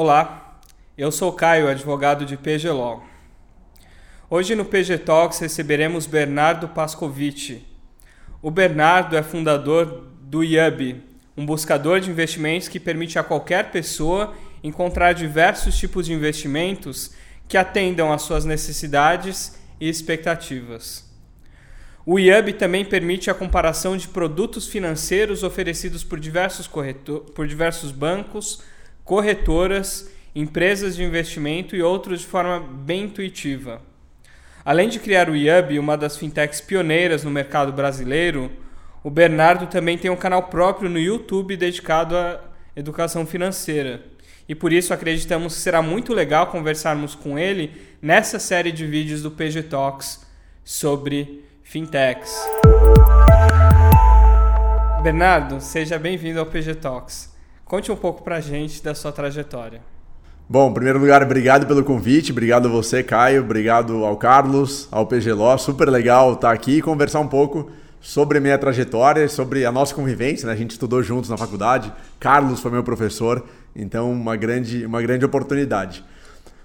Olá, eu sou Caio, advogado de PG Law. Hoje no PG Talks receberemos Bernardo Pascovitch. O Bernardo é fundador do IUB, um buscador de investimentos que permite a qualquer pessoa encontrar diversos tipos de investimentos que atendam às suas necessidades e expectativas. O IUB também permite a comparação de produtos financeiros oferecidos por diversos, corretor, por diversos bancos, corretoras, empresas de investimento e outros de forma bem intuitiva. Além de criar o IUB, uma das fintechs pioneiras no mercado brasileiro, o Bernardo também tem um canal próprio no YouTube dedicado à educação financeira. E por isso acreditamos que será muito legal conversarmos com ele nessa série de vídeos do PG Talks sobre fintechs. Bernardo, seja bem-vindo ao PG Talks. Conte um pouco pra gente da sua trajetória. Bom, em primeiro lugar, obrigado pelo convite, obrigado a você, Caio, obrigado ao Carlos, ao PG Law, super legal estar aqui e conversar um pouco sobre a minha trajetória, sobre a nossa convivência, né? a gente estudou juntos na faculdade, Carlos foi meu professor, então uma grande, uma grande oportunidade.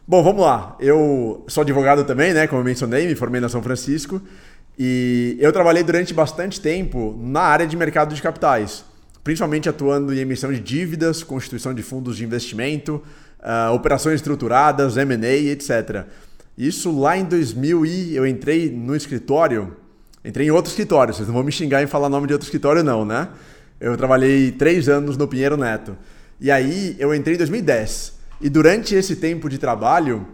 Bom, vamos lá, eu sou advogado também, né? como eu mencionei, me formei na São Francisco e eu trabalhei durante bastante tempo na área de mercado de capitais, principalmente atuando em emissão de dívidas, constituição de fundos de investimento, uh, operações estruturadas, M&A, etc. Isso lá em 2000 e eu entrei no escritório, entrei em outro escritório, vocês não vão me xingar em falar nome de outro escritório não, né? Eu trabalhei três anos no Pinheiro Neto. E aí eu entrei em 2010. E durante esse tempo de trabalho,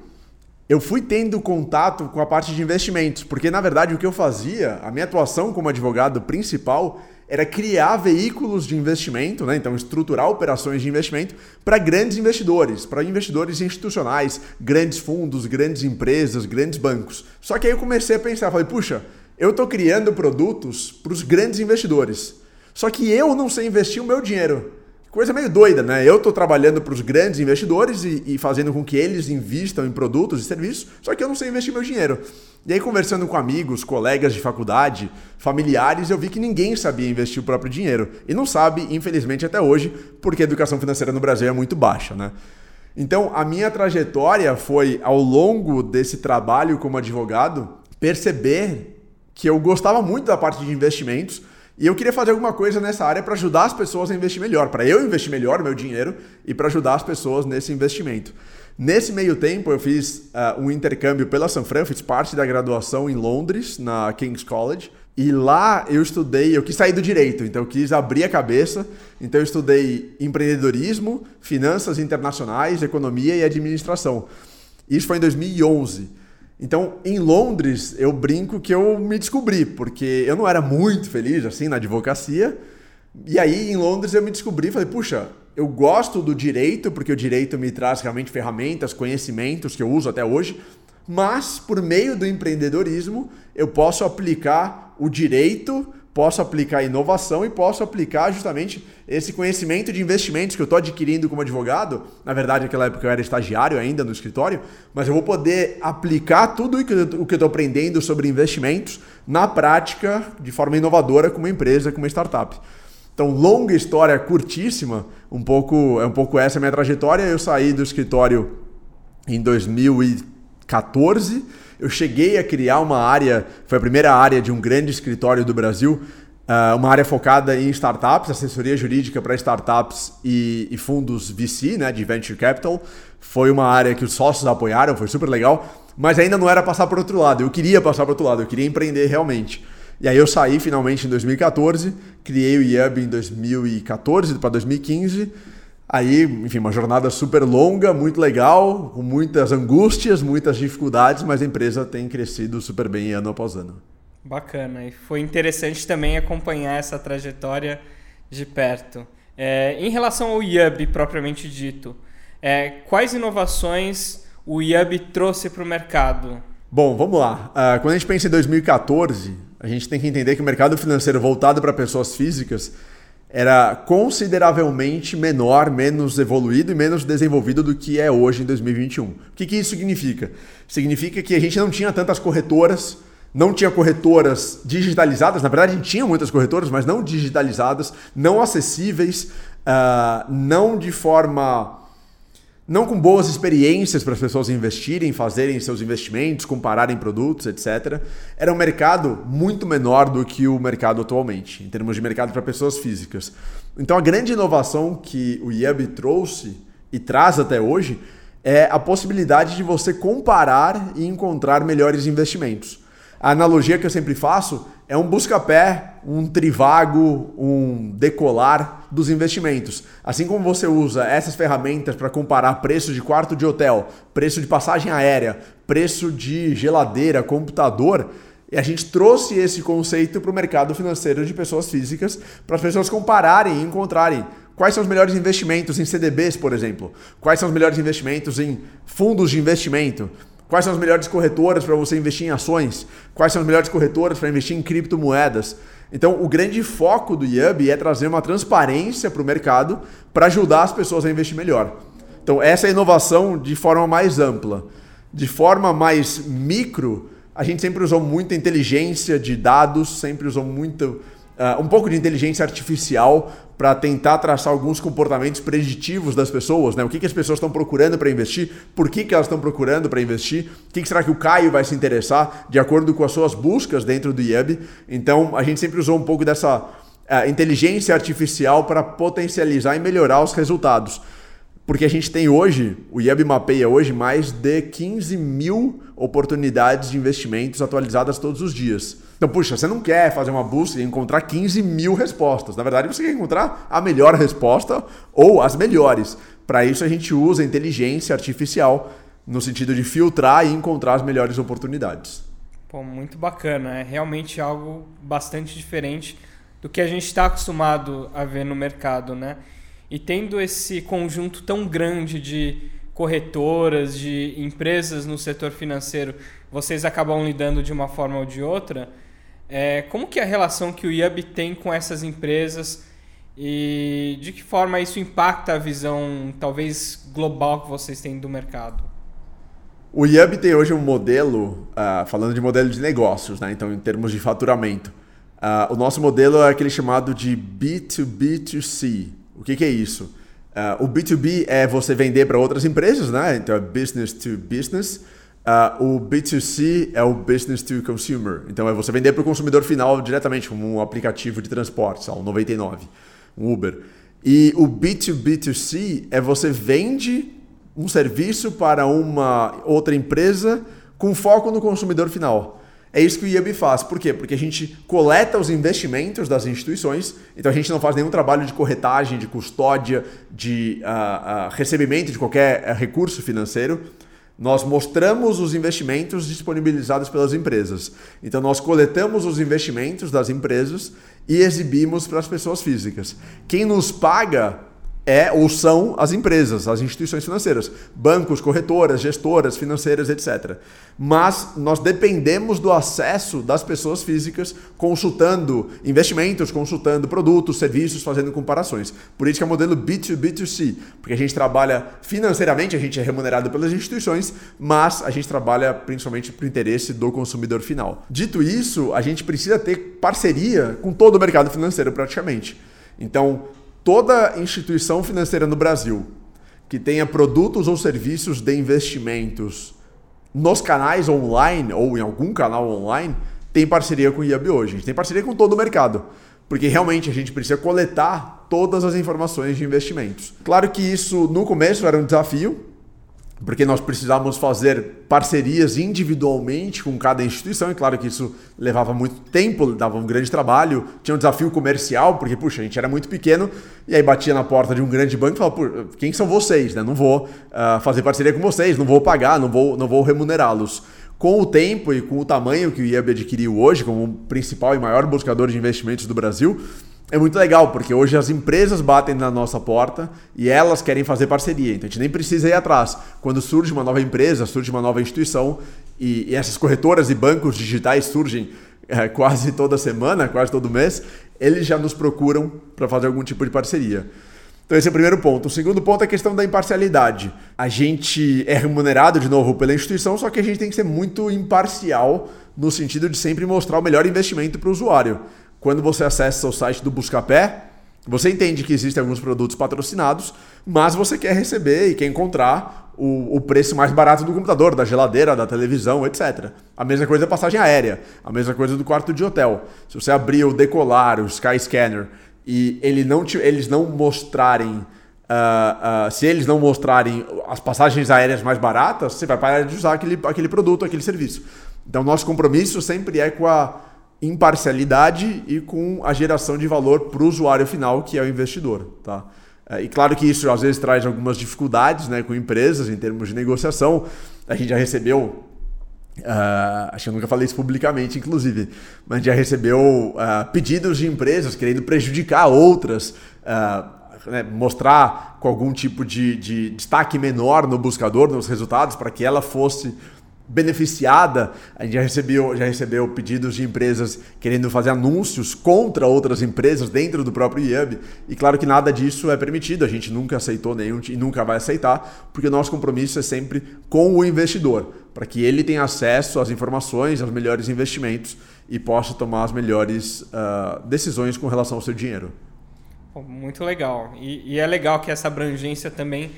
eu fui tendo contato com a parte de investimentos, porque na verdade o que eu fazia, a minha atuação como advogado principal era criar veículos de investimento, né? então estruturar operações de investimento para grandes investidores, para investidores institucionais, grandes fundos, grandes empresas, grandes bancos. Só que aí eu comecei a pensar, falei, puxa, eu estou criando produtos para os grandes investidores. Só que eu não sei investir o meu dinheiro. Coisa meio doida, né? Eu estou trabalhando para os grandes investidores e, e, fazendo com que eles invistam em produtos e serviços, só que eu não sei investir meu dinheiro. E aí, conversando com amigos, colegas de faculdade, familiares, eu vi que ninguém sabia investir o próprio dinheiro. E não sabe, infelizmente, até hoje, porque a educação financeira no Brasil é muito baixa, né? Então, a minha trajetória foi, ao longo desse trabalho como advogado, perceber que eu gostava muito da parte de investimentos e eu queria fazer alguma coisa nessa área para ajudar as pessoas a investir melhor, para eu investir melhor meu dinheiro e para ajudar as pessoas nesse investimento. Nesse meio tempo, eu fiz uh, um intercâmbio pela Fran, fiz parte da graduação em Londres, na King's College. E lá eu estudei, eu quis sair do direito, então eu quis abrir a cabeça. Então eu estudei empreendedorismo, finanças internacionais, economia e administração. Isso foi em 2011. Então, em Londres, eu brinco que eu me descobri, porque eu não era muito feliz assim na advocacia. E aí, em Londres, eu me descobri e falei: puxa, eu gosto do direito, porque o direito me traz realmente ferramentas, conhecimentos que eu uso até hoje, mas por meio do empreendedorismo, eu posso aplicar o direito posso aplicar inovação e posso aplicar justamente esse conhecimento de investimentos que eu estou adquirindo como advogado. Na verdade, naquela época eu era estagiário ainda no escritório, mas eu vou poder aplicar tudo o que eu estou aprendendo sobre investimentos na prática de forma inovadora com uma empresa, com uma startup. Então, longa história curtíssima, um pouco é um pouco essa a minha trajetória. Eu saí do escritório em 2014 eu cheguei a criar uma área, foi a primeira área de um grande escritório do Brasil, uh, uma área focada em startups, assessoria jurídica para startups e, e, fundos VC, né, de venture capital. Foi uma área que os sócios apoiaram, foi super legal, mas ainda não era passar para outro lado. Eu queria passar para outro lado, eu queria empreender realmente. E aí eu saí finalmente em 2014, criei o IUB em 2014 para 2015 Aí, enfim, uma jornada super longa, muito legal, com muitas angústias, muitas dificuldades, mas a empresa tem crescido super bem ano após ano. Bacana, e foi interessante também acompanhar essa trajetória de perto. É, em relação ao IUB propriamente dito, é, quais inovações o IUB trouxe para o mercado? Bom, vamos lá. Uh, quando a gente pensa em 2014, a gente tem que entender que o mercado financeiro voltado para pessoas físicas era consideravelmente menor, menos evoluído e menos desenvolvido do que é hoje em 2021. O que, que isso significa? Significa que a gente não tinha tantas corretoras, não tinha corretoras digitalizadas, na verdade a gente tinha muitas corretoras, mas não digitalizadas, não acessíveis, uh, não de forma não com boas experiências para as pessoas investirem, fazerem seus investimentos, compararem produtos, etc. Era um mercado muito menor do que o mercado atualmente, em termos de mercado para pessoas físicas. Então a grande inovação que o IAB trouxe e traz até hoje é a possibilidade de você comparar e encontrar melhores investimentos. A analogia que eu sempre faço é um busca-pé, um trivago, um decolar dos investimentos. Assim como você usa essas ferramentas para comparar preço de quarto de hotel, preço de passagem aérea, preço de geladeira, computador, e a gente trouxe esse conceito para o mercado financeiro de pessoas físicas, para as pessoas compararem e encontrarem quais são os melhores investimentos em CDBs, por exemplo, quais são os melhores investimentos em fundos de investimento, Quais são as melhores corretoras para você investir em ações? Quais são as melhores corretoras para investir em criptomoedas? Então, o grande foco do IUB é trazer uma transparência para o mercado para ajudar as pessoas a investir melhor. Então, essa é a inovação de forma mais ampla. De forma mais micro, a gente sempre usou muita inteligência de dados, sempre usou muito uh, um pouco de inteligência artificial para tentar traçar alguns comportamentos preditivos das pessoas, né? O que, que as pessoas estão procurando para investir, por que, que elas estão procurando para investir, o que, que, será que o Caio vai se interessar de acordo com as suas buscas dentro do IEB. Então, a gente sempre usou um pouco dessa uh, inteligência artificial para potencializar e melhorar os resultados. Porque a gente tem hoje, o IEB mapeia hoje mais de 15 mil oportunidades de investimentos atualizadas todos os dias. Então, puxa, você não quer fazer uma busca e encontrar 15 mil respostas. Na verdade, você quer encontrar a melhor resposta ou as melhores. Para isso, a gente usa inteligência artificial no sentido de filtrar e encontrar as melhores oportunidades. Pô, muito bacana. É realmente algo bastante diferente do que a gente está acostumado a ver no mercado, né? E tendo esse conjunto tão grande de corretoras, de empresas no setor financeiro, vocês acabam lidando de uma forma ou de outra. É, como que é a relação que o IAB tem com essas empresas e de que forma isso impacta a visão, talvez, global que vocês têm do mercado? O IAB tem hoje um modelo, uh, falando de modelo de negócios, né? então em termos de faturamento. Uh, o nosso modelo é aquele chamado de B2B2C, o que, que é isso? Uh, o B2B é você vender para outras empresas, né? Então é business to business. Uh, o B2C é o business to consumer. Então é você vender para o consumidor final diretamente, como um aplicativo de transporte, um 99, um Uber. E o B2B2C é você vende um serviço para uma outra empresa com foco no consumidor final. É isso que o IAB faz. Por quê? Porque a gente coleta os investimentos das instituições, então a gente não faz nenhum trabalho de corretagem, de custódia, de uh, uh, recebimento de qualquer uh, recurso financeiro. Nós mostramos os investimentos disponibilizados pelas empresas. Então, nós coletamos os investimentos das empresas e exibimos para as pessoas físicas. Quem nos paga é ou são as empresas, as instituições financeiras, bancos, corretoras, gestoras financeiras, etc. Mas nós dependemos do acesso das pessoas físicas consultando investimentos, consultando produtos, serviços, fazendo comparações. Por isso que é o modelo B2B2C, porque a gente trabalha financeiramente, a gente é remunerado pelas instituições, mas a gente trabalha principalmente para o interesse do consumidor final. Dito isso, a gente precisa ter parceria com todo o mercado financeiro praticamente. Então, toda instituição financeira no Brasil que tenha produtos ou serviços de investimentos nos canais online ou em algum canal online tem parceria com o IAB hoje. A gente tem parceria com todo o mercado, porque realmente a gente precisa coletar todas as informações de investimentos. Claro que isso no começo era um desafio, porque nós precisávamos fazer parcerias individualmente com cada instituição, e claro que isso levava muito tempo, dava um grande trabalho, tinha um desafio comercial, porque, puxa, a gente era muito pequeno, e aí batia na porta de um grande banco e falava, quem são vocês? Né? Não vou uh, fazer parceria com vocês, não vou pagar, não vou, não vou remunerá-los. Com o tempo e com o tamanho que o IAB adquiriu hoje, como o principal e maior buscador de investimentos do Brasil, é muito legal, porque hoje as empresas batem na nossa porta e elas querem fazer parceria. Então a gente nem precisa ir atrás. Quando surge uma nova empresa, surge uma nova instituição e, e essas corretoras e bancos digitais surgem é, quase toda semana, quase todo mês, eles já nos procuram para fazer algum tipo de parceria. Então esse é o primeiro ponto. O segundo ponto é a questão da imparcialidade. A gente é remunerado de novo pela instituição, só que a gente tem que ser muito imparcial no sentido de sempre mostrar o melhor investimento para o usuário. Quando você acessa o site do Buscapé, Você entende que existem alguns produtos patrocinados, mas você quer receber e quer encontrar o, o, preço mais barato do computador, da geladeira, da televisão, etc. A mesma coisa da passagem aérea, a mesma coisa do quarto de hotel. Se você abrir o Decolar, o Skyscanner, e ele não te, eles não mostrarem Uh, uh, se eles não mostrarem as passagens aéreas mais baratas, você vai parar de usar aquele, aquele produto, aquele serviço. Então, nosso compromisso sempre é com a imparcialidade e com a geração de valor para o usuário final, que é o investidor. Tá? Uh, e claro que isso às vezes traz algumas dificuldades né, com empresas em termos de negociação. A gente já recebeu Uh, acho que eu nunca falei isso publicamente, inclusive, mas já recebeu uh, pedidos de empresas querendo prejudicar outras, uh, né, mostrar com algum tipo de, de destaque menor no buscador, nos resultados, para que ela fosse beneficiada. A gente já recebeu, já recebeu pedidos de empresas querendo fazer anúncios contra outras empresas dentro do próprio IAB. E claro que nada disso é permitido, a gente nunca aceitou nenhum e nunca vai aceitar, porque o nosso compromisso é sempre com o investidor, para que ele tenha acesso às informações, aos melhores investimentos e possa tomar as melhores uh, decisões com relação ao seu dinheiro. Muito legal. E, e é legal que essa abrangência também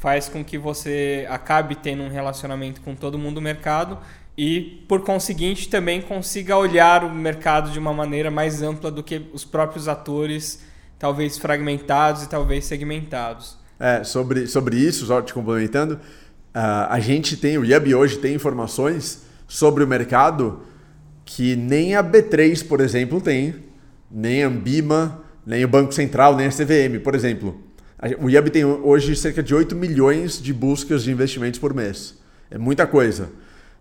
faz com que você acabe tendo um relacionamento com todo mundo do mercado e, por conseguinte, também consiga olhar o mercado de uma maneira mais ampla do que os próprios atores, talvez fragmentados e talvez segmentados. É, sobre, sobre isso, só te complementando, uh, a gente tem, o IAB hoje tem informações sobre o mercado que nem a B3, por exemplo, tem, nem a Ambima, nem o Banco Central, nem a CVM, por exemplo. O IAB tem hoje cerca de 8 milhões de buscas de investimentos por mês. É muita coisa.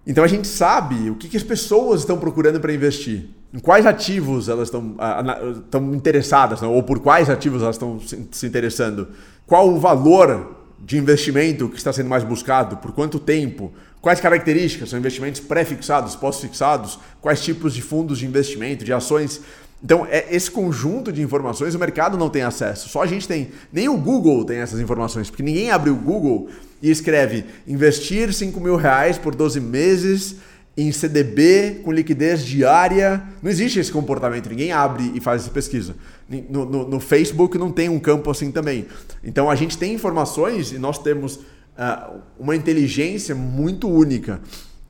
Então a gente sabe o que, as pessoas estão procurando para investir, em quais ativos elas estão, estão interessadas, ou por quais ativos elas estão se interessando, qual o valor de investimento que está sendo mais buscado, por quanto tempo, quais características, são investimentos pré-fixados, pós-fixados, quais tipos de fundos de investimento, de ações. Então, é esse conjunto de informações o mercado não tem acesso. Só a gente tem. Nem o Google tem essas informações, porque ninguém abre o Google e escreve investir 5 mil reais por 12 meses em CDB com liquidez diária. Não existe esse comportamento, ninguém abre e faz essa pesquisa. No, no, no Facebook não tem um campo assim também. Então a gente tem informações e nós temos uh, uma inteligência muito única.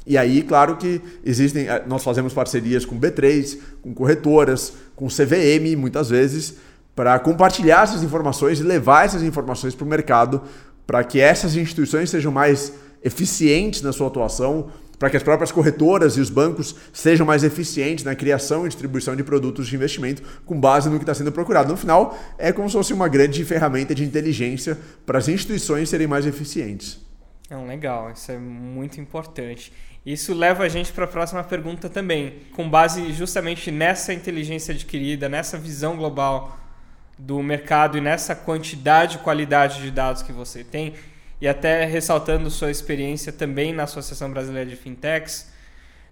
E aí, claro que existem, eh, nós fazemos parcerias com B3, com corretoras, com CVM, muitas vezes, para compartilhar essas informações e levar essas informações para o mercado, para que essas instituições sejam mais eficientes na sua atuação, para que as próprias corretoras e os bancos sejam mais eficientes na criação e distribuição de produtos de investimento com base no que está sendo procurado. No final, é como se fosse uma grande ferramenta de inteligência para as instituições serem mais eficientes. É legal, isso é muito importante. Isso leva a gente para a próxima pergunta também, com base justamente nessa inteligência adquirida, nessa visão global do mercado e nessa quantidade e qualidade de dados que você tem, e até ressaltando sua experiência também na Associação Brasileira de Fintechs.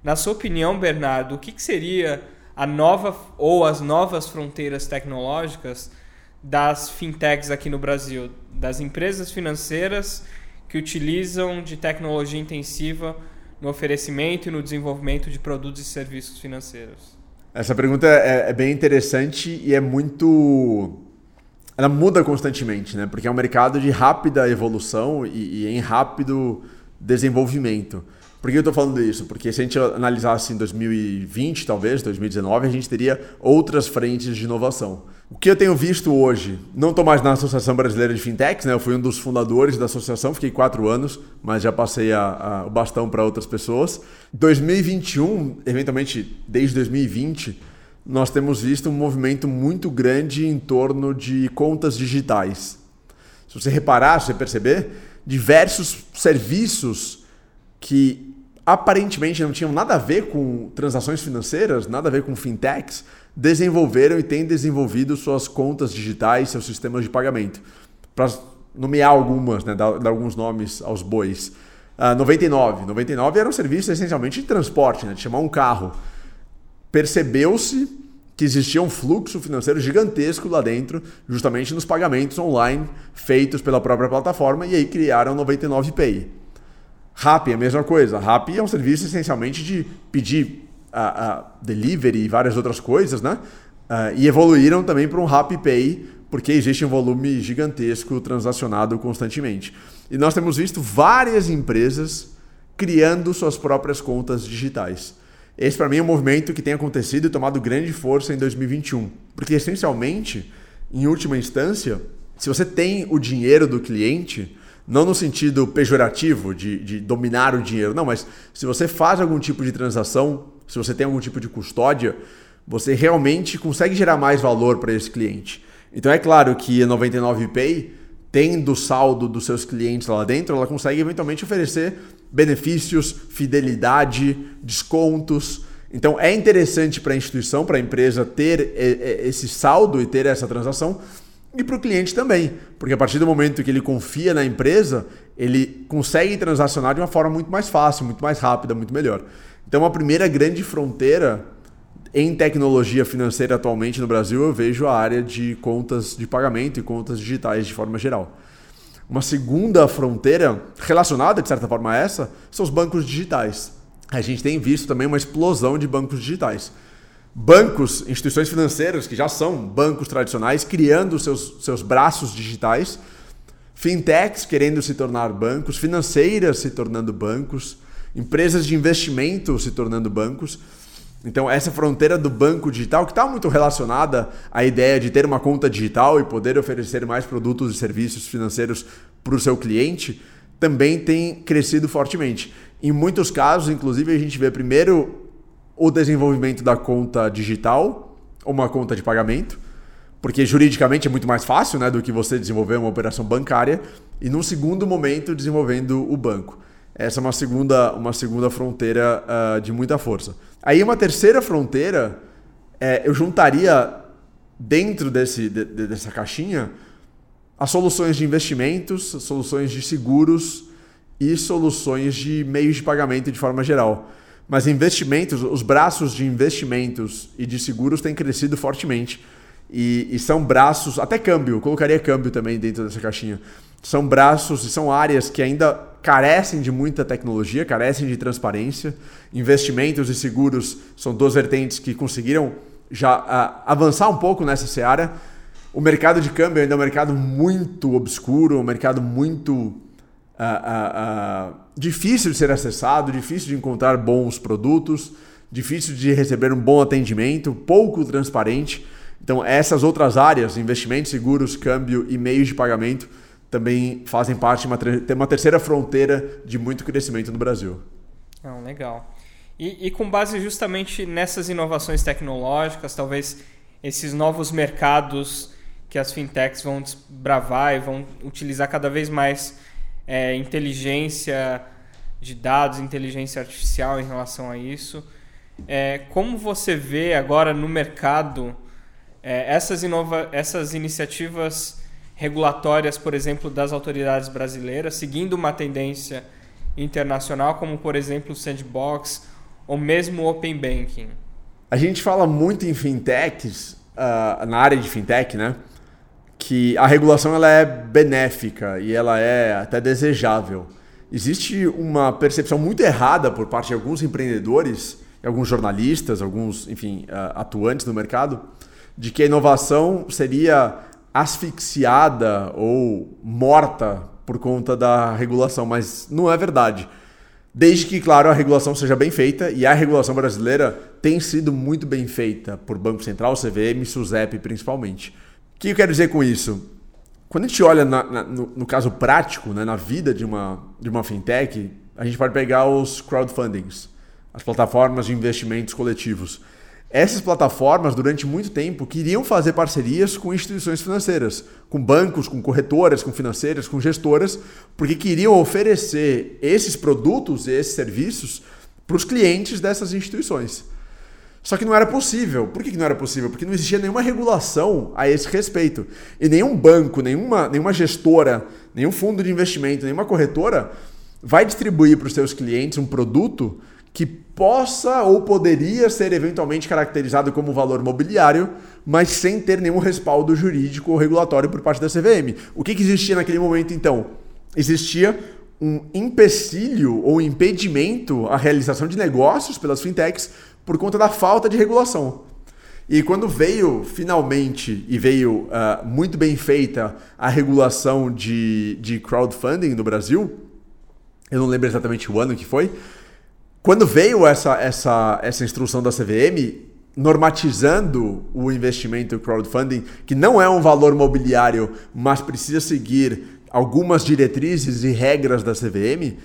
Na sua opinião, Bernardo, o que, que seria a nova ou as novas fronteiras tecnológicas das fintechs aqui no Brasil, das empresas financeiras que utilizam de tecnologia intensiva no oferecimento e no desenvolvimento de produtos e serviços financeiros? Essa pergunta é, é bem interessante e é muito. Ela muda constantemente, né? Porque é um mercado de rápida evolução e, e em rápido desenvolvimento. Por que eu estou falando isso? Porque se a gente analisasse em 2020, talvez, 2019, a gente teria outras frentes de inovação. O que eu tenho visto hoje, não estou mais na Associação Brasileira de Fintechs, né? eu fui um dos fundadores da associação, fiquei quatro anos, mas já passei a, a, o bastão para outras pessoas. 2021, eventualmente desde 2020, nós temos visto um movimento muito grande em torno de contas digitais. Se você reparar, se você perceber, diversos serviços que aparentemente não tinham nada a ver com transações financeiras, nada a ver com fintechs, desenvolveram e têm desenvolvido suas contas digitais, seus sistemas de pagamento. Para nomear algumas, né, dar, dar, alguns nomes aos bois. Uh, 99. 99 era um serviço essencialmente de transporte, né, de chamar um carro. Percebeu-se que existia um fluxo financeiro gigantesco lá dentro, justamente nos pagamentos online feitos pela própria plataforma, e aí criaram 99 Rappi, a mesma coisa. Rappi é um serviço essencialmente de pedir a, a delivery e várias outras coisas, né? Uh, e evoluíram também para um Rappi Pay porque existe um volume gigantesco transacionado constantemente. E nós temos visto várias empresas criando suas próprias contas digitais. Esse, para mim, é um movimento que tem acontecido e tomado grande força em 2021. Porque, essencialmente, em última instância, se você tem o dinheiro do cliente, não no sentido pejorativo de, de, dominar o dinheiro, não, mas se você faz algum tipo de transação, se você tem algum tipo de custódia, você realmente consegue gerar mais valor para esse cliente. Então é claro que a 99Pay, tendo o saldo dos seus clientes lá dentro, ela consegue eventualmente oferecer benefícios, fidelidade, descontos. Então é interessante para a instituição, para a empresa ter esse saldo e ter essa transação e para o cliente também, porque a partir do momento que ele confia na empresa, ele consegue transacionar de uma forma muito mais fácil, muito mais rápida, muito melhor. Então a primeira grande fronteira em tecnologia financeira atualmente no Brasil, eu vejo a área de contas de pagamento e contas digitais de forma geral. Uma segunda fronteira relacionada, de certa forma, a essa, são os bancos digitais. A gente tem visto também uma explosão de bancos digitais. Bancos, instituições financeiras que já são bancos tradicionais, criando seus, seus braços digitais, fintechs querendo se tornar bancos, financeiras se tornando bancos, empresas de investimento se tornando bancos. Então, essa fronteira do banco digital, que está muito relacionada à ideia de ter uma conta digital e poder oferecer mais produtos e serviços financeiros para o seu cliente, também tem crescido fortemente. Em muitos casos, inclusive, a gente vê primeiro o desenvolvimento da conta digital, ou uma conta de pagamento, porque juridicamente é muito mais fácil né, do que você desenvolver uma operação bancária, e num segundo momento desenvolvendo o banco. Essa é uma segunda, uma segunda fronteira uh, de muita força. Aí uma terceira fronteira, é, eu juntaria dentro desse, de, dessa caixinha as soluções de investimentos, soluções de seguros e soluções de meios de pagamento de forma geral. Mas investimentos, os braços de investimentos e de seguros têm crescido fortemente. E, e, são braços, até câmbio, colocaria câmbio também dentro dessa caixinha. São braços e são áreas que ainda carecem de muita tecnologia, carecem de transparência. Investimentos e seguros são duas vertentes que conseguiram já uh, avançar um pouco nessa seara. O mercado de câmbio ainda é um mercado muito obscuro, um mercado muito uh, uh, difícil de ser acessado, difícil de encontrar bons produtos, difícil de receber um bom atendimento, pouco transparente. Então, essas outras áreas, investimentos, seguros, câmbio e meios de pagamento, também fazem parte de uma, tem uma terceira fronteira de muito crescimento no Brasil. Não, legal. E, e, com base justamente nessas inovações tecnológicas, talvez esses novos mercados que as fintechs vão desbravar e vão utilizar cada vez mais é, inteligência de dados, inteligência artificial em relação a isso. É, como você vê agora no mercado é, essas, inova essas iniciativas regulatórias, por exemplo, das autoridades brasileiras, seguindo uma tendência internacional, como por exemplo o Sandbox ou mesmo o Open Banking? A gente fala muito em fintechs, uh, na área de fintech, né? Que a regulação ela é benéfica e ela é até desejável. Existe uma percepção muito errada por parte de alguns empreendedores, alguns jornalistas, alguns, enfim, uh, atuantes no mercado, de que a inovação seria asfixiada ou morta por conta da regulação, mas não é verdade. Desde que, claro, a regulação seja bem feita, e a regulação brasileira tem sido muito bem feita por Banco Central, CVM, SUSEP principalmente. O que eu quero dizer com isso? Quando a gente olha na, na, no, no, caso prático, né, na vida de uma, de uma fintech, a gente pode pegar os crowdfundings, as plataformas de investimentos coletivos. Essas plataformas, durante muito tempo, queriam fazer parcerias com instituições financeiras, com bancos, com corretoras, com financeiras, com gestoras, porque queriam oferecer esses produtos e esses serviços para os clientes dessas instituições. Só que não era possível. Por que não era possível? Porque não existia nenhuma regulação a esse respeito. E nenhum banco, nenhuma, nenhuma gestora, nenhum fundo de investimento, nenhuma corretora vai distribuir para os seus clientes um produto que possa ou poderia ser eventualmente caracterizado como valor mobiliário, mas sem ter nenhum respaldo jurídico ou regulatório por parte da CVM. O que, que existia naquele momento então? Existia um empecilho ou impedimento à realização de negócios pelas fintechs por conta da falta de regulação. E quando veio finalmente e veio uh, muito bem feita a regulação de, de crowdfunding no Brasil, eu não lembro exatamente o ano que foi, quando veio essa, essa, essa instrução da CVM, normatizando o investimento crowdfunding, que não é um valor mobiliário, mas precisa seguir algumas diretrizes e regras da CVM,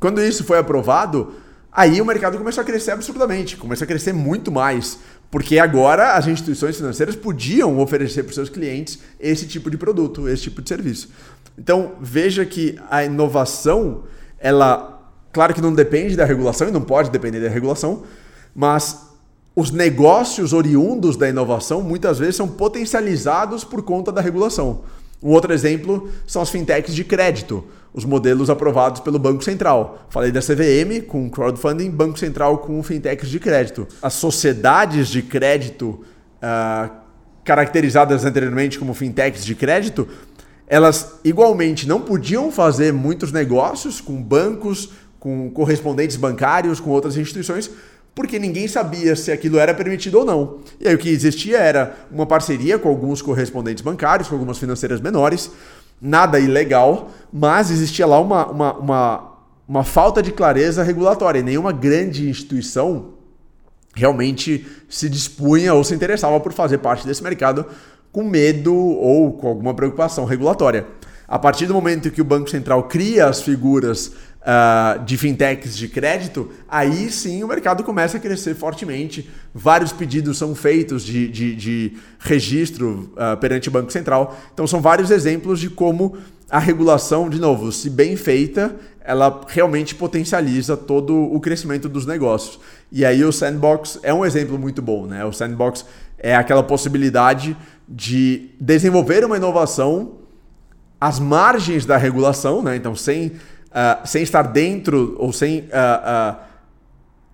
quando isso foi aprovado, aí o mercado começou a crescer absurdamente, começou a crescer muito mais, porque agora as instituições financeiras podiam oferecer para os seus clientes esse tipo de produto, esse tipo de serviço. Então, veja que a inovação, ela, claro que não depende da regulação e não pode depender da regulação, mas os negócios oriundos da inovação muitas vezes são potencializados por conta da regulação. Um outro exemplo são as fintechs de crédito, os modelos aprovados pelo Banco Central. Falei da CVM com crowdfunding, Banco Central com fintechs de crédito. As sociedades de crédito, uh, caracterizadas anteriormente como fintechs de crédito, elas igualmente não podiam fazer muitos negócios com bancos, com correspondentes bancários, com outras instituições, porque ninguém sabia se aquilo era permitido ou não. E aí o que existia era uma parceria com alguns correspondentes bancários, com algumas financeiras menores, nada ilegal, mas existia lá uma, uma, uma, uma falta de clareza regulatória. Nenhuma grande instituição realmente se dispunha ou se interessava por fazer parte desse mercado com medo ou com alguma preocupação regulatória. A partir do momento que o Banco Central cria as figuras uh, de fintechs de crédito, aí sim o mercado começa a crescer fortemente. Vários pedidos são feitos de, de, de registro uh, perante o Banco Central. Então, são vários exemplos de como a regulação, de novo, se bem feita, ela realmente potencializa todo o crescimento dos negócios. E aí o sandbox é um exemplo muito bom, né? O sandbox é aquela possibilidade de desenvolver uma inovação às margens da regulação, né? Então, sem uh, sem estar dentro ou sem uh, uh,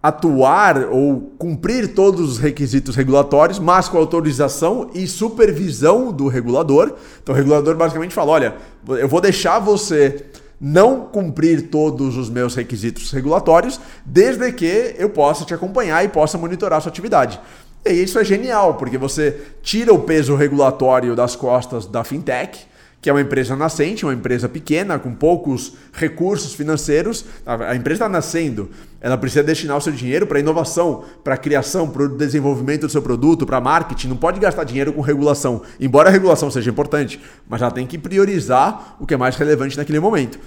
atuar ou cumprir todos os requisitos regulatórios, mas com autorização e supervisão do regulador. Então o regulador basicamente fala: olha, eu vou deixar você não cumprir todos os meus requisitos regulatórios, desde que eu possa te acompanhar e possa monitorar a sua atividade. E isso é genial, porque você tira o peso regulatório das costas da fintech que é uma empresa nascente, uma empresa pequena, com poucos recursos financeiros. A empresa está nascendo, ela precisa destinar o seu dinheiro para inovação, para criação, para o desenvolvimento do seu produto, para marketing. Não pode gastar dinheiro com regulação, embora a regulação seja importante, mas ela tem que priorizar o que é mais relevante naquele momento.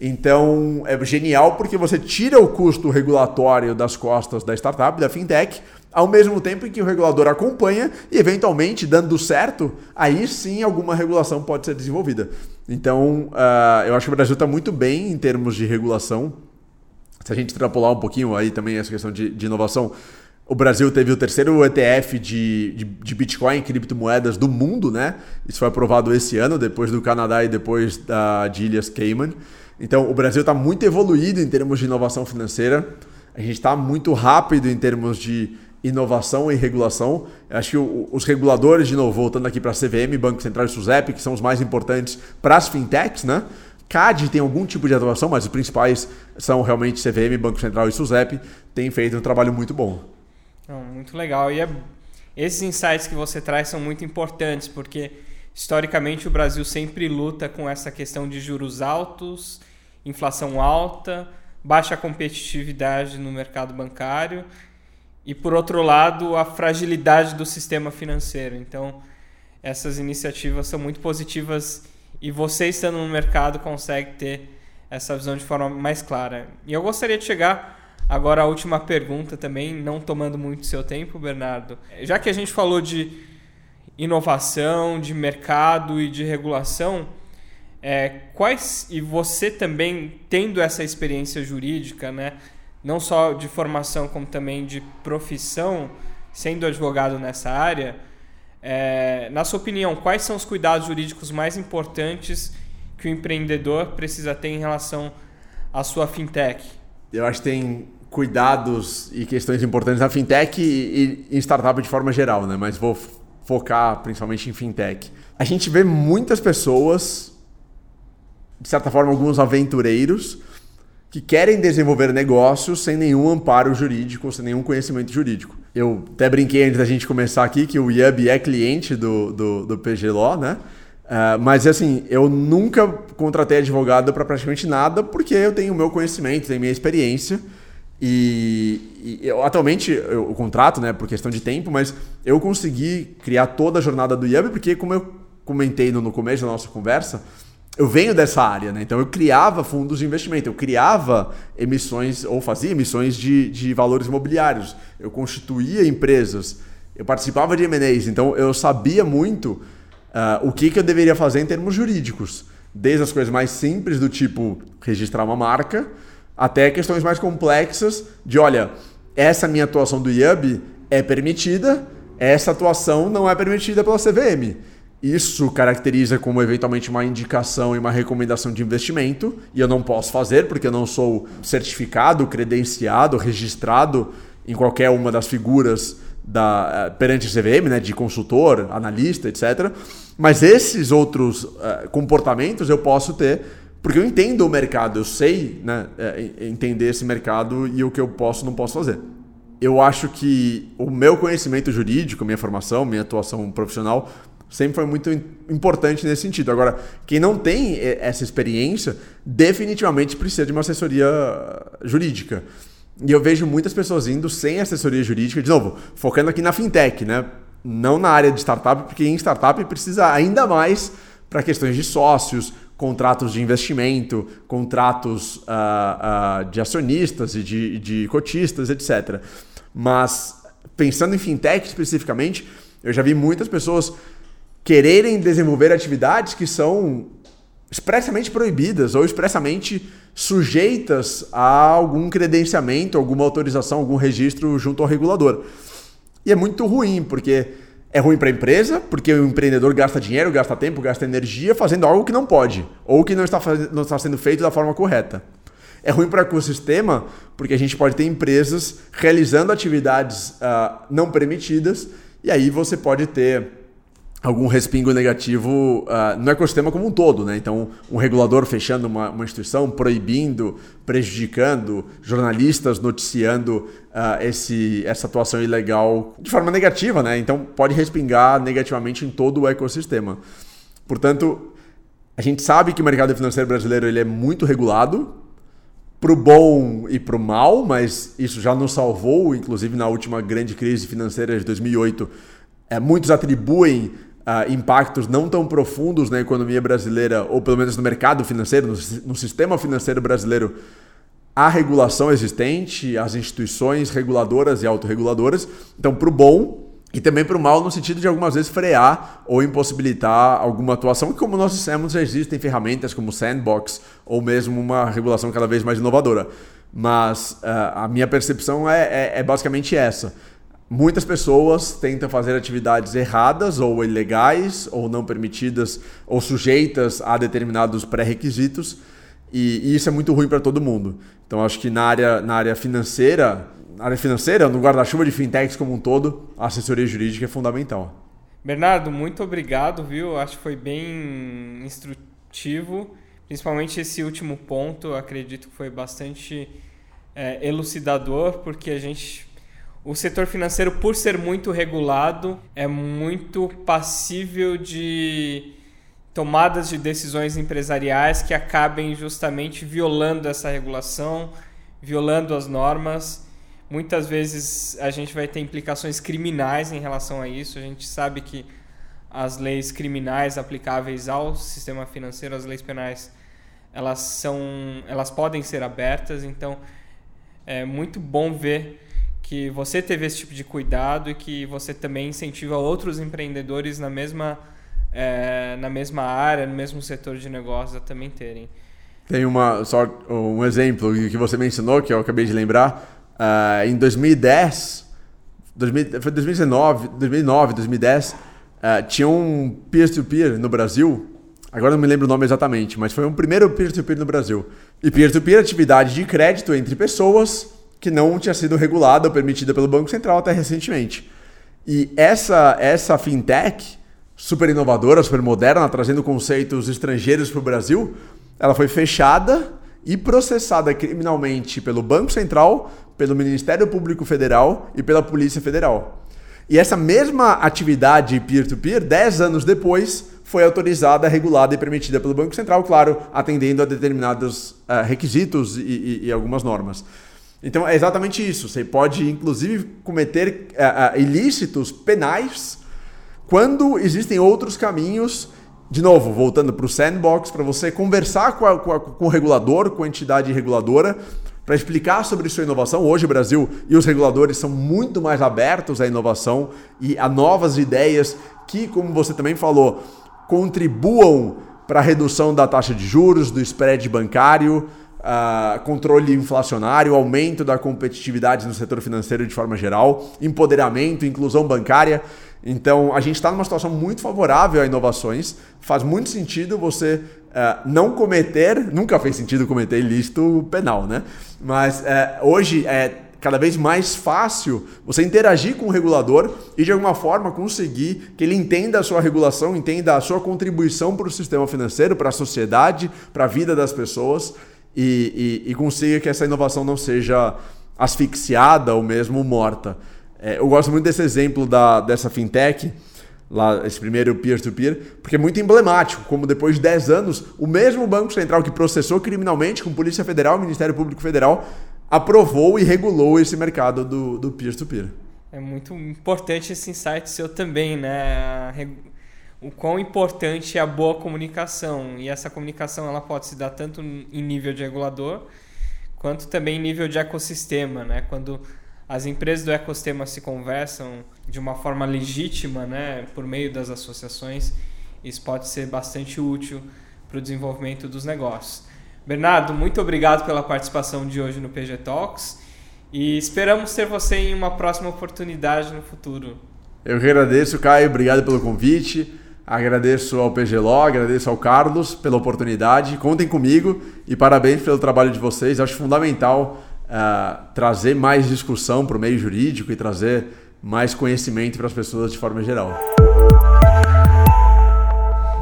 Então é genial porque você tira o custo regulatório das costas da startup, da fintech, ao mesmo tempo em que o regulador acompanha e, eventualmente, dando certo, aí sim alguma regulação pode ser desenvolvida. Então, uh, eu acho que o Brasil está muito bem em termos de regulação. Se a gente extrapolar um pouquinho aí também essa questão de, de inovação, o Brasil teve o terceiro ETF de, de, de, Bitcoin criptomoedas do mundo, né? Isso foi aprovado esse ano, depois do Canadá e depois da, de Ilhas Cayman. Então, o Brasil está muito evoluído em termos de inovação financeira. A gente está muito rápido em termos de inovação e regulação. Acho que os reguladores, de novo, voltando aqui para a CVM, Banco Central e SUSEP, que são os mais importantes para as fintechs, né? CAD tem algum tipo de atuação, mas os principais são realmente CVM, Banco Central e SUSEP, têm feito um trabalho muito bom. Muito legal. E é, esses insights que você traz são muito importantes, porque historicamente o Brasil sempre luta com essa questão de juros altos, inflação alta, baixa competitividade no mercado bancário e por outro lado a fragilidade do sistema financeiro. Então essas iniciativas são muito positivas e você estando no mercado consegue ter essa visão de forma mais clara. E eu gostaria de chegar agora à última pergunta também, não tomando muito seu tempo, Bernardo. Já que a gente falou de inovação, de mercado e de regulação, é, quais e você também tendo essa experiência jurídica, né? Não só de formação como também de profissão, sendo advogado nessa área, é, na sua opinião, quais são os cuidados jurídicos mais importantes que o empreendedor precisa ter em relação à sua fintech? Eu acho que tem cuidados e questões importantes na fintech e, em startup de forma geral, né? Mas vou focar principalmente em fintech. A gente vê muitas pessoas, de certa forma, alguns aventureiros, que querem desenvolver negócios sem nenhum amparo jurídico, sem nenhum conhecimento jurídico. Eu até brinquei antes da gente começar aqui que o IUB é cliente do, do, do PG Law, né? Uh, mas assim, eu nunca contratei advogado para praticamente nada porque eu tenho o meu conhecimento, tenho minha experiência. E, e eu, atualmente eu, contrato, né, por questão de tempo, mas eu consegui criar toda a jornada do IUB porque, como eu comentei no, no começo da nossa conversa, eu venho dessa área, né? Então eu criava fundos de investimento, eu criava emissões ou fazia emissões de, de valores imobiliários, eu constituía empresas, eu participava de M&As, então eu sabia muito uh, o que, que eu deveria fazer em termos jurídicos, desde as coisas mais simples do tipo registrar uma marca, até questões mais complexas de, olha, essa minha atuação do IUB é permitida, essa atuação não é permitida pela CVM. Isso caracteriza como eventualmente uma indicação e uma recomendação de investimento, e eu não posso fazer porque eu não sou certificado, credenciado, registrado em qualquer uma das figuras da, eh, perante a CVM, né, de consultor, analista, etc. Mas esses outros uh, comportamentos eu posso ter porque eu entendo o mercado, eu sei né, eh, entender esse mercado e o que eu posso não posso fazer. Eu acho que o meu conhecimento jurídico, minha formação, minha atuação profissional sempre foi muito importante nesse sentido. Agora, quem não tem essa experiência, definitivamente precisa de uma assessoria jurídica. E eu vejo muitas pessoas indo sem assessoria jurídica, de novo, focando aqui na fintech, né? Não na área de startup, porque em startup precisa ainda mais para questões de sócios, contratos de investimento, contratos uh, uh, de acionistas e de, de cotistas, etc. Mas pensando em fintech especificamente, eu já vi muitas pessoas quererem desenvolver atividades que são expressamente proibidas ou expressamente sujeitas a algum credenciamento, alguma autorização, algum registro junto ao regulador. E é muito ruim, porque é ruim para a empresa, porque o empreendedor gasta dinheiro, gasta tempo, gasta energia fazendo algo que não pode, ou que não está, fazendo, não está sendo feito da forma correta. É ruim para o ecossistema, porque a gente pode ter empresas realizando atividades uh, não permitidas, e aí você pode ter algum respingo negativo uh, no ecossistema como um todo. Né? Então, um regulador fechando uma, uma instituição, proibindo, prejudicando, jornalistas noticiando uh, esse, essa atuação ilegal de forma negativa. Né? Então, pode respingar negativamente em todo o ecossistema. Portanto, a gente sabe que o mercado financeiro brasileiro ele é muito regulado, para o bom e para o mal, mas isso já nos salvou, inclusive na última grande crise financeira de 2008. É, muitos atribuem uh, impactos não tão profundos na economia brasileira, ou pelo menos no mercado financeiro, no, no sistema financeiro brasileiro, a regulação existente, as instituições reguladoras e autorreguladoras. Então, para o bom e também para o mal, no sentido de algumas vezes frear ou impossibilitar alguma atuação, que, como nós dissemos, já existem ferramentas como Sandbox ou mesmo uma regulação cada vez mais inovadora. Mas uh, a minha percepção é, é, é basicamente essa. Muitas pessoas tentam fazer atividades erradas ou ilegais ou não permitidas ou sujeitas a determinados pré-requisitos e, isso é muito ruim para todo mundo. Então acho que na área, na área financeira, na área financeira, no guarda-chuva de fintechs como um todo, a assessoria jurídica é fundamental. Bernardo, muito obrigado, viu? Acho que foi bem instrutivo, principalmente esse último ponto. Acredito que foi bastante é, elucidador, porque a gente o setor financeiro, por ser muito regulado, é muito passível de tomadas de decisões empresariais que acabem justamente violando essa regulação, violando as normas. Muitas vezes a gente vai ter implicações criminais em relação a isso. A gente sabe que as leis criminais aplicáveis ao sistema financeiro, as leis penais, elas são, elas podem ser abertas. Então, é muito bom ver que você teve esse tipo de cuidado e que você também incentiva outros empreendedores na mesma, é, na mesma área, no mesmo setor de negócios a também terem. Tem uma, só um exemplo que você mencionou, que eu acabei de lembrar. Uh, em 2010, 2000, foi 2019, 2009, 2010, uh, tinha um peer-to-peer -peer no Brasil. Agora não me lembro o nome exatamente, mas foi um primeiro peer-to-peer -peer no Brasil. E peer-to-peer -peer, atividade de crédito entre pessoas que não tinha sido regulada ou permitida pelo Banco Central até recentemente. E essa, essa fintech, super inovadora, super moderna, trazendo conceitos estrangeiros para o Brasil, ela foi fechada e processada criminalmente pelo Banco Central, pelo Ministério Público Federal e pela Polícia Federal. E essa mesma atividade peer-to-peer, 10 anos depois, foi autorizada, regulada e permitida pelo Banco Central, claro, atendendo a determinados uh, requisitos e, e, e, algumas normas. Então é exatamente isso. Você pode, inclusive, cometer uh, uh, ilícitos penais quando existem outros caminhos de novo, voltando para o sandbox, para você conversar com, a, com, a, com, o regulador, com a entidade reguladora, para explicar sobre sua inovação. Hoje o Brasil e os reguladores são muito mais abertos à inovação e a novas ideias que, como você também falou, contribuam para a redução da taxa de juros, do spread bancário, uh, controle inflacionário, aumento da competitividade no setor financeiro de forma geral, empoderamento, inclusão bancária. Então, a gente está numa situação muito favorável a inovações. Faz muito sentido você uh, não cometer, nunca fez sentido cometer ilícito penal, né? Mas uh, hoje é cada vez mais fácil você interagir com o regulador e de alguma forma conseguir que ele entenda a sua regulação, entenda a sua contribuição para o sistema financeiro, para a sociedade, para a vida das pessoas e, e, e consiga que essa inovação não seja asfixiada ou mesmo morta. É, eu gosto muito desse exemplo da, dessa fintech, lá, esse primeiro peer-to-peer, -peer, porque é muito emblemático, como depois de 10 anos, o mesmo Banco Central que processou criminalmente com Polícia Federal, Ministério Público Federal, aprovou e regulou esse mercado do peer-to-peer. -peer. É muito importante esse insight seu também, né? O quão importante é a boa comunicação. E essa comunicação ela pode se dar tanto em nível de regulador, quanto também em nível de ecossistema, né? Quando as empresas do ecossistema se conversam de uma forma legítima, né, por meio das associações, isso pode ser bastante útil para o desenvolvimento dos negócios. Bernardo, muito obrigado pela participação de hoje no PG Talks e esperamos ter você em uma próxima oportunidade no futuro. Eu que agradeço, Caio, obrigado pelo convite. Agradeço ao PGLO, agradeço ao Carlos pela oportunidade. Contem comigo e parabéns pelo trabalho de vocês. Acho fundamental uh, trazer mais discussão para o meio jurídico e trazer mais conhecimento para as pessoas de forma geral.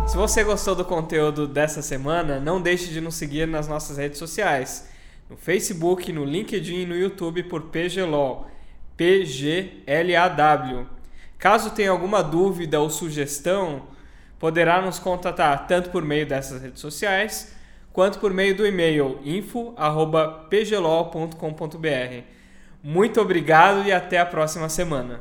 Se você gostou do conteúdo dessa semana, não deixe de nos seguir nas nossas redes sociais. No Facebook, no LinkedIn e no YouTube por PGLAW. PGLAW. Caso tenha alguma dúvida ou sugestão, poderá nos contatar tanto por meio dessas redes sociais quanto por meio do e-mail info@pglol.com.br. Muito obrigado e até a próxima semana.